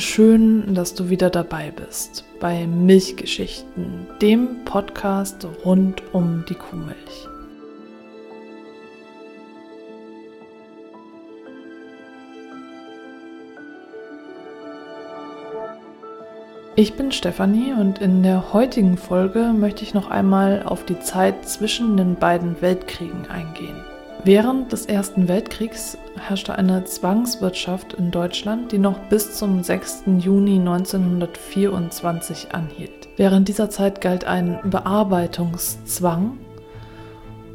Schön, dass du wieder dabei bist bei Milchgeschichten, dem Podcast rund um die Kuhmilch. Ich bin Stefanie und in der heutigen Folge möchte ich noch einmal auf die Zeit zwischen den beiden Weltkriegen eingehen. Während des Ersten Weltkriegs herrschte eine Zwangswirtschaft in Deutschland, die noch bis zum 6. Juni 1924 anhielt. Während dieser Zeit galt ein Bearbeitungszwang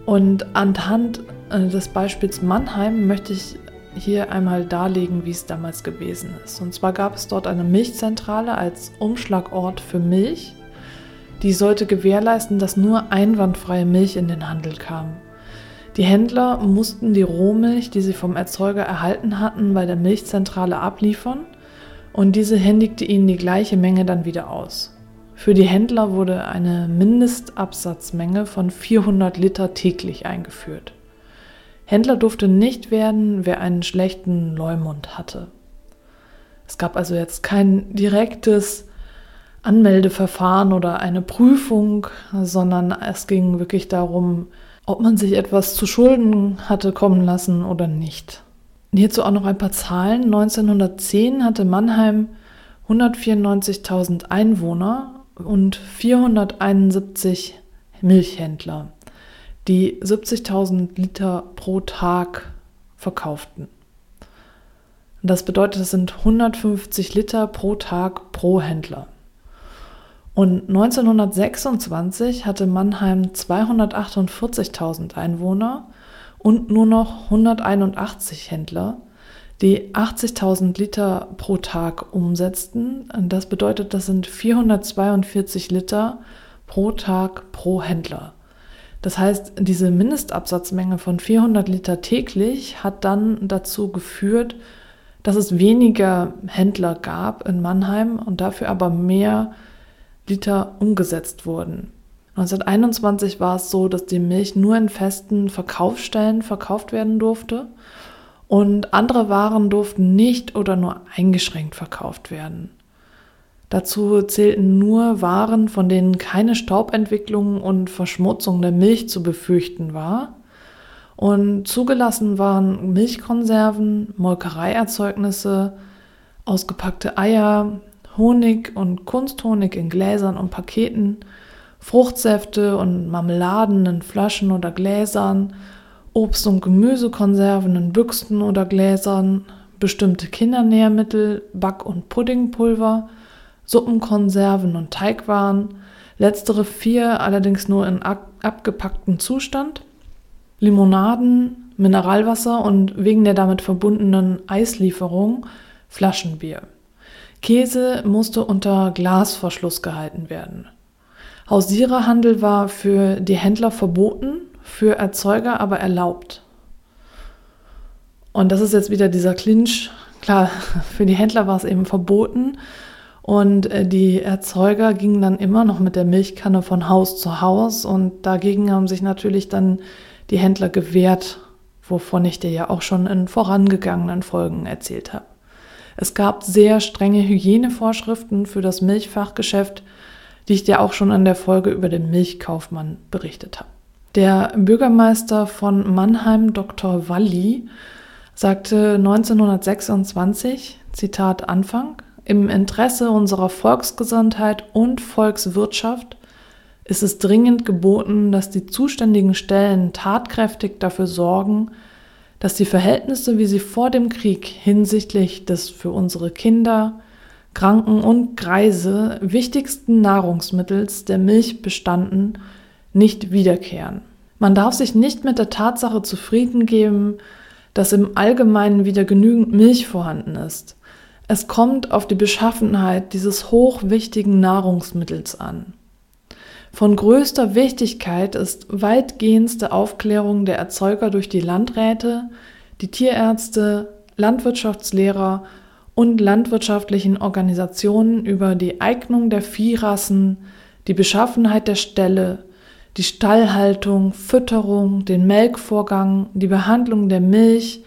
und anhand äh, des Beispiels Mannheim möchte ich hier einmal darlegen, wie es damals gewesen ist. Und zwar gab es dort eine Milchzentrale als Umschlagort für Milch. Die sollte gewährleisten, dass nur einwandfreie Milch in den Handel kam. Die Händler mussten die Rohmilch, die sie vom Erzeuger erhalten hatten, bei der Milchzentrale abliefern und diese händigte ihnen die gleiche Menge dann wieder aus. Für die Händler wurde eine Mindestabsatzmenge von 400 Liter täglich eingeführt. Händler durfte nicht werden, wer einen schlechten Leumund hatte. Es gab also jetzt kein direktes Anmeldeverfahren oder eine Prüfung, sondern es ging wirklich darum, ob man sich etwas zu Schulden hatte kommen lassen oder nicht. Hierzu auch noch ein paar Zahlen. 1910 hatte Mannheim 194.000 Einwohner und 471 Milchhändler, die 70.000 Liter pro Tag verkauften. das bedeutet, es sind 150 Liter pro Tag pro Händler. Und 1926 hatte Mannheim 248.000 Einwohner und nur noch 181 Händler, die 80.000 Liter pro Tag umsetzten. Das bedeutet, das sind 442 Liter pro Tag pro Händler. Das heißt, diese Mindestabsatzmenge von 400 Liter täglich hat dann dazu geführt, dass es weniger Händler gab in Mannheim und dafür aber mehr Liter umgesetzt wurden. 1921 war es so, dass die Milch nur in festen Verkaufsstellen verkauft werden durfte und andere Waren durften nicht oder nur eingeschränkt verkauft werden. Dazu zählten nur Waren, von denen keine Staubentwicklung und Verschmutzung der Milch zu befürchten war. Und zugelassen waren Milchkonserven, Molkereierzeugnisse, ausgepackte Eier, Honig und Kunsthonig in Gläsern und Paketen, Fruchtsäfte und Marmeladen in Flaschen oder Gläsern, Obst- und Gemüsekonserven in Büchsen oder Gläsern, bestimmte Kindernährmittel, Back- und Puddingpulver, Suppenkonserven und Teigwaren, letztere vier allerdings nur in abgepacktem Zustand, Limonaden, Mineralwasser und wegen der damit verbundenen Eislieferung Flaschenbier. Käse musste unter Glasverschluss gehalten werden. Hausiererhandel war für die Händler verboten, für Erzeuger aber erlaubt. Und das ist jetzt wieder dieser Clinch. Klar, für die Händler war es eben verboten und äh, die Erzeuger gingen dann immer noch mit der Milchkanne von Haus zu Haus und dagegen haben sich natürlich dann die Händler gewehrt, wovon ich dir ja auch schon in vorangegangenen Folgen erzählt habe. Es gab sehr strenge Hygienevorschriften für das Milchfachgeschäft, die ich dir auch schon in der Folge über den Milchkaufmann berichtet habe. Der Bürgermeister von Mannheim, Dr. Walli, sagte 1926, Zitat Anfang, im Interesse unserer Volksgesundheit und Volkswirtschaft ist es dringend geboten, dass die zuständigen Stellen tatkräftig dafür sorgen, dass die Verhältnisse, wie sie vor dem Krieg hinsichtlich des für unsere Kinder, Kranken und Greise wichtigsten Nahrungsmittels der Milch bestanden, nicht wiederkehren. Man darf sich nicht mit der Tatsache zufrieden geben, dass im Allgemeinen wieder genügend Milch vorhanden ist. Es kommt auf die Beschaffenheit dieses hochwichtigen Nahrungsmittels an. Von größter Wichtigkeit ist weitgehendste Aufklärung der Erzeuger durch die Landräte, die Tierärzte, Landwirtschaftslehrer und landwirtschaftlichen Organisationen über die Eignung der Viehrassen, die Beschaffenheit der Ställe, die Stallhaltung, Fütterung, den Melkvorgang, die Behandlung der Milch,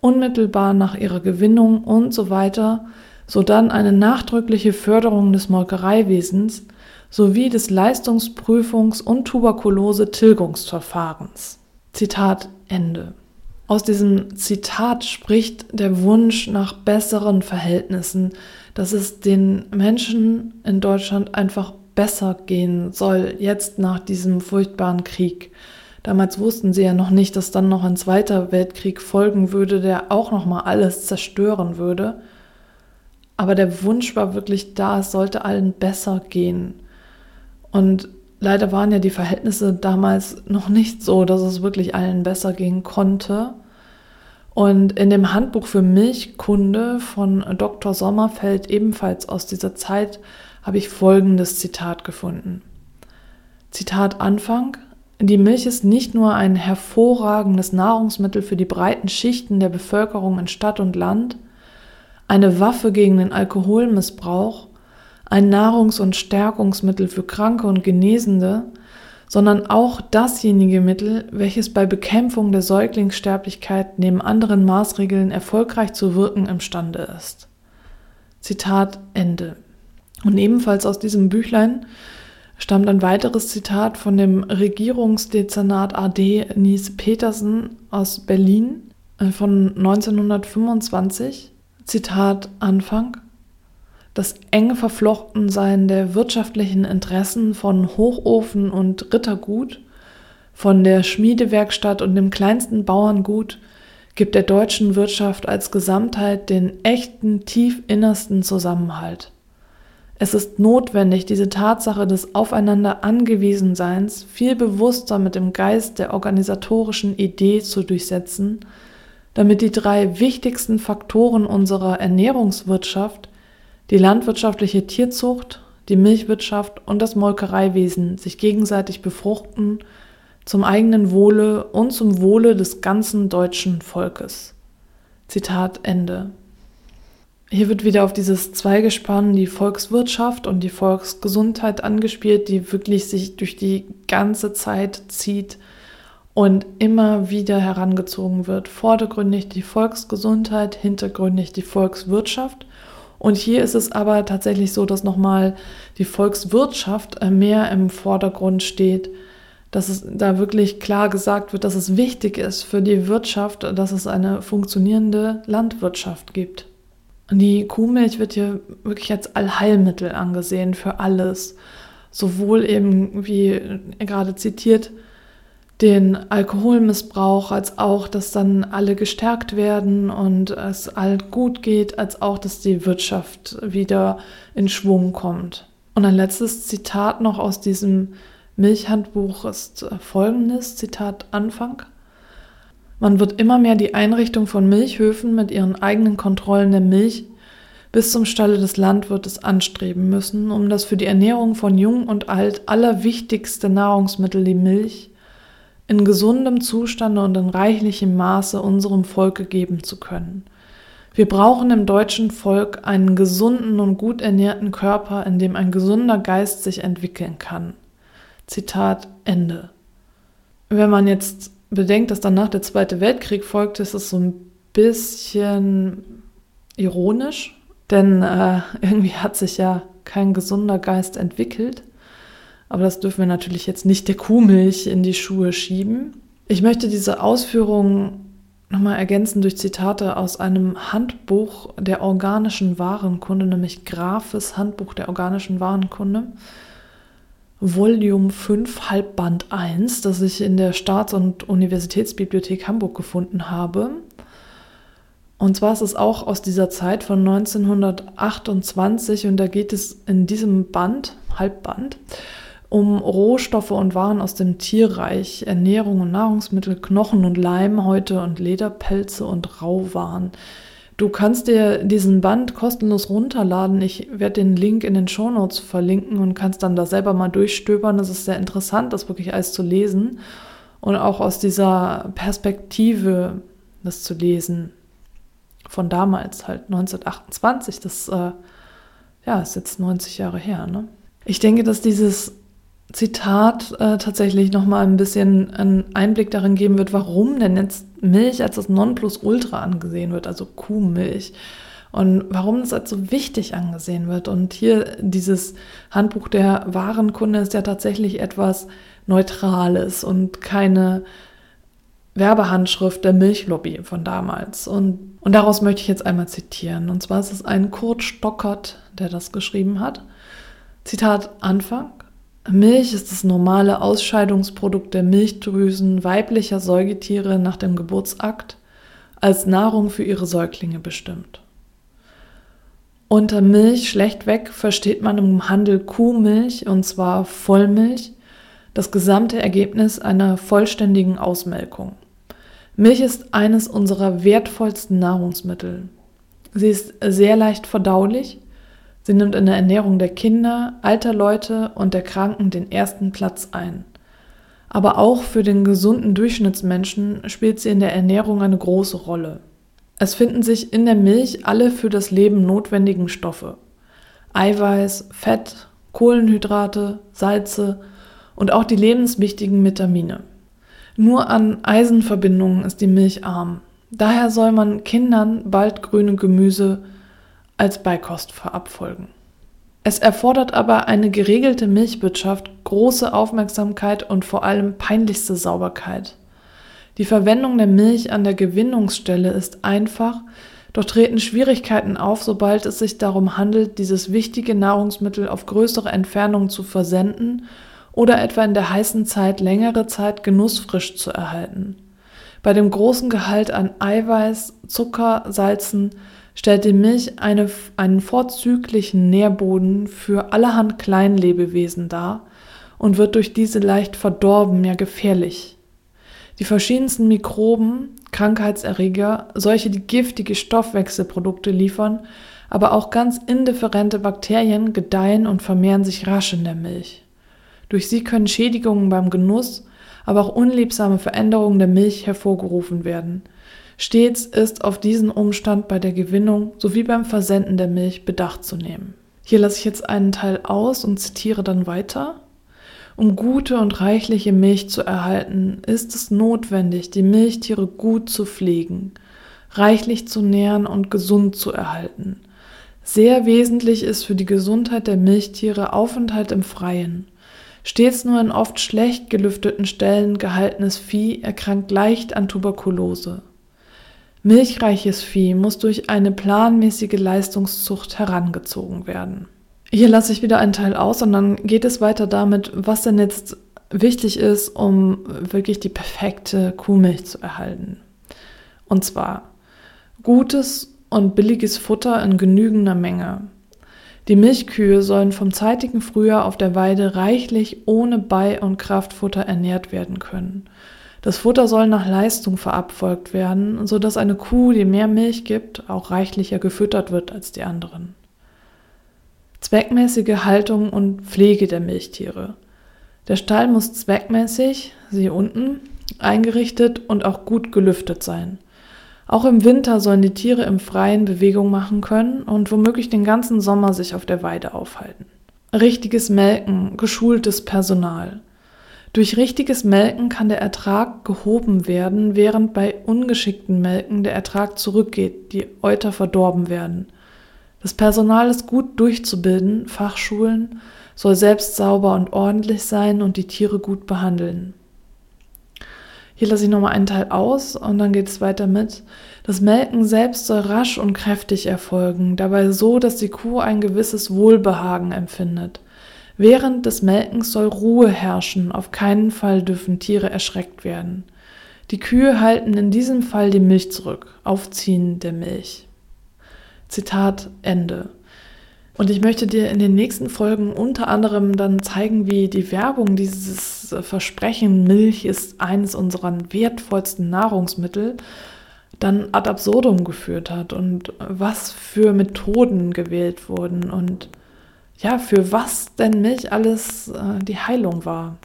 unmittelbar nach ihrer Gewinnung und so weiter, sodann eine nachdrückliche Förderung des Molkereiwesens sowie des Leistungsprüfungs- und Tuberkulose-Tilgungsverfahrens. Zitat Ende. Aus diesem Zitat spricht der Wunsch nach besseren Verhältnissen, dass es den Menschen in Deutschland einfach besser gehen soll, jetzt nach diesem furchtbaren Krieg. Damals wussten sie ja noch nicht, dass dann noch ein zweiter Weltkrieg folgen würde, der auch noch mal alles zerstören würde. Aber der Wunsch war wirklich da, es sollte allen besser gehen. Und leider waren ja die Verhältnisse damals noch nicht so, dass es wirklich allen besser gehen konnte. Und in dem Handbuch für Milchkunde von Dr. Sommerfeld, ebenfalls aus dieser Zeit, habe ich folgendes Zitat gefunden. Zitat Anfang. Die Milch ist nicht nur ein hervorragendes Nahrungsmittel für die breiten Schichten der Bevölkerung in Stadt und Land, eine Waffe gegen den Alkoholmissbrauch, ein Nahrungs- und Stärkungsmittel für Kranke und Genesende, sondern auch dasjenige Mittel, welches bei Bekämpfung der Säuglingssterblichkeit neben anderen Maßregeln erfolgreich zu wirken imstande ist. Zitat Ende. Und ebenfalls aus diesem Büchlein stammt ein weiteres Zitat von dem Regierungsdezernat AD Nies Petersen aus Berlin äh, von 1925. Zitat Anfang das enge Verflochtensein der wirtschaftlichen Interessen von Hochofen und Rittergut, von der Schmiedewerkstatt und dem kleinsten Bauerngut gibt der deutschen Wirtschaft als Gesamtheit den echten, tief innersten Zusammenhalt. Es ist notwendig, diese Tatsache des Aufeinander Angewiesenseins viel bewusster mit dem Geist der organisatorischen Idee zu durchsetzen, damit die drei wichtigsten Faktoren unserer Ernährungswirtschaft die landwirtschaftliche Tierzucht, die Milchwirtschaft und das Molkereiwesen sich gegenseitig befruchten zum eigenen Wohle und zum Wohle des ganzen deutschen Volkes. Zitat Ende. Hier wird wieder auf dieses Zweigespann die Volkswirtschaft und die Volksgesundheit angespielt, die wirklich sich durch die ganze Zeit zieht und immer wieder herangezogen wird. Vordergründig die Volksgesundheit, hintergründig die Volkswirtschaft und hier ist es aber tatsächlich so, dass nochmal die Volkswirtschaft äh, mehr im Vordergrund steht, dass es da wirklich klar gesagt wird, dass es wichtig ist für die Wirtschaft, dass es eine funktionierende Landwirtschaft gibt. Die Kuhmilch wird hier wirklich als Allheilmittel angesehen für alles. Sowohl eben, wie gerade zitiert, den Alkoholmissbrauch, als auch, dass dann alle gestärkt werden und es allen gut geht, als auch, dass die Wirtschaft wieder in Schwung kommt. Und ein letztes Zitat noch aus diesem Milchhandbuch ist folgendes, Zitat Anfang. Man wird immer mehr die Einrichtung von Milchhöfen mit ihren eigenen Kontrollen der Milch bis zum Stalle des Landwirtes anstreben müssen, um das für die Ernährung von Jung und Alt allerwichtigste Nahrungsmittel, die Milch, in gesundem Zustande und in reichlichem Maße unserem Volke geben zu können. Wir brauchen im deutschen Volk einen gesunden und gut ernährten Körper, in dem ein gesunder Geist sich entwickeln kann. Zitat Ende. Wenn man jetzt bedenkt, dass danach der Zweite Weltkrieg folgte, ist es so ein bisschen ironisch, denn äh, irgendwie hat sich ja kein gesunder Geist entwickelt. Aber das dürfen wir natürlich jetzt nicht der Kuhmilch in die Schuhe schieben. Ich möchte diese Ausführungen nochmal ergänzen durch Zitate aus einem Handbuch der organischen Warenkunde, nämlich Grafes Handbuch der organischen Warenkunde. Volume 5, Halbband 1, das ich in der Staats- und Universitätsbibliothek Hamburg gefunden habe. Und zwar ist es auch aus dieser Zeit von 1928 und da geht es in diesem Band, Halbband, um Rohstoffe und Waren aus dem Tierreich, Ernährung und Nahrungsmittel, Knochen und Leim, Häute und Lederpelze und Rauwaren. Du kannst dir diesen Band kostenlos runterladen. Ich werde den Link in den Shownotes verlinken und kannst dann da selber mal durchstöbern. Das ist sehr interessant, das wirklich alles zu lesen und auch aus dieser Perspektive das zu lesen. Von damals, halt 1928. Das äh, ja, ist jetzt 90 Jahre her. Ne? Ich denke, dass dieses Zitat äh, tatsächlich nochmal ein bisschen einen Einblick darin geben wird, warum denn jetzt Milch als das Nonplusultra angesehen wird, also Kuhmilch. und warum das als so wichtig angesehen wird. Und hier dieses Handbuch der Warenkunde ist ja tatsächlich etwas Neutrales und keine Werbehandschrift der Milchlobby von damals. Und, und daraus möchte ich jetzt einmal zitieren. Und zwar ist es ein Kurt Stockert, der das geschrieben hat. Zitat Anfang. Milch ist das normale Ausscheidungsprodukt der Milchdrüsen weiblicher Säugetiere nach dem Geburtsakt als Nahrung für ihre Säuglinge bestimmt. Unter Milch schlechtweg versteht man im Handel Kuhmilch und zwar Vollmilch, das gesamte Ergebnis einer vollständigen Ausmelkung. Milch ist eines unserer wertvollsten Nahrungsmittel. Sie ist sehr leicht verdaulich, Sie nimmt in der Ernährung der Kinder, alter Leute und der Kranken den ersten Platz ein. Aber auch für den gesunden Durchschnittsmenschen spielt sie in der Ernährung eine große Rolle. Es finden sich in der Milch alle für das Leben notwendigen Stoffe. Eiweiß, Fett, Kohlenhydrate, Salze und auch die lebenswichtigen Vitamine. Nur an Eisenverbindungen ist die Milch arm. Daher soll man Kindern bald grüne Gemüse als Beikost verabfolgen. Es erfordert aber eine geregelte Milchwirtschaft, große Aufmerksamkeit und vor allem peinlichste Sauberkeit. Die Verwendung der Milch an der Gewinnungsstelle ist einfach, doch treten Schwierigkeiten auf, sobald es sich darum handelt, dieses wichtige Nahrungsmittel auf größere Entfernungen zu versenden oder etwa in der heißen Zeit längere Zeit genussfrisch zu erhalten. Bei dem großen Gehalt an Eiweiß, Zucker, Salzen stellt die Milch eine, einen vorzüglichen Nährboden für allerhand Kleinlebewesen dar und wird durch diese leicht verdorben, ja gefährlich. Die verschiedensten Mikroben, Krankheitserreger, solche, die giftige Stoffwechselprodukte liefern, aber auch ganz indifferente Bakterien gedeihen und vermehren sich rasch in der Milch. Durch sie können Schädigungen beim Genuss, aber auch unliebsame Veränderungen der Milch hervorgerufen werden, Stets ist auf diesen Umstand bei der Gewinnung sowie beim Versenden der Milch Bedacht zu nehmen. Hier lasse ich jetzt einen Teil aus und zitiere dann weiter. Um gute und reichliche Milch zu erhalten, ist es notwendig, die Milchtiere gut zu pflegen, reichlich zu nähren und gesund zu erhalten. Sehr wesentlich ist für die Gesundheit der Milchtiere Aufenthalt im Freien. Stets nur in oft schlecht gelüfteten Stellen gehaltenes Vieh erkrankt leicht an Tuberkulose. Milchreiches Vieh muss durch eine planmäßige Leistungszucht herangezogen werden. Hier lasse ich wieder einen Teil aus und dann geht es weiter damit, was denn jetzt wichtig ist, um wirklich die perfekte Kuhmilch zu erhalten. Und zwar gutes und billiges Futter in genügender Menge. Die Milchkühe sollen vom zeitigen Frühjahr auf der Weide reichlich ohne Bei- und Kraftfutter ernährt werden können. Das Futter soll nach Leistung verabfolgt werden, so dass eine Kuh, die mehr Milch gibt, auch reichlicher gefüttert wird als die anderen. Zweckmäßige Haltung und Pflege der Milchtiere. Der Stall muss zweckmäßig, siehe unten, eingerichtet und auch gut gelüftet sein. Auch im Winter sollen die Tiere im Freien Bewegung machen können und womöglich den ganzen Sommer sich auf der Weide aufhalten. Richtiges Melken, geschultes Personal. Durch richtiges Melken kann der Ertrag gehoben werden, während bei ungeschickten Melken der Ertrag zurückgeht, die Euter verdorben werden. Das Personal ist gut durchzubilden, Fachschulen, soll selbst sauber und ordentlich sein und die Tiere gut behandeln. Hier lasse ich nochmal einen Teil aus und dann geht es weiter mit. Das Melken selbst soll rasch und kräftig erfolgen, dabei so, dass die Kuh ein gewisses Wohlbehagen empfindet. Während des Melkens soll Ruhe herrschen, auf keinen Fall dürfen Tiere erschreckt werden. Die Kühe halten in diesem Fall die Milch zurück, Aufziehen der Milch. Zitat Ende. Und ich möchte dir in den nächsten Folgen unter anderem dann zeigen, wie die Werbung dieses Versprechen, Milch ist eines unserer wertvollsten Nahrungsmittel, dann ad absurdum geführt hat und was für Methoden gewählt wurden und ja, für was denn Milch alles äh, die Heilung war.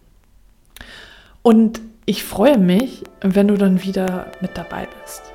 Und ich freue mich, wenn du dann wieder mit dabei bist.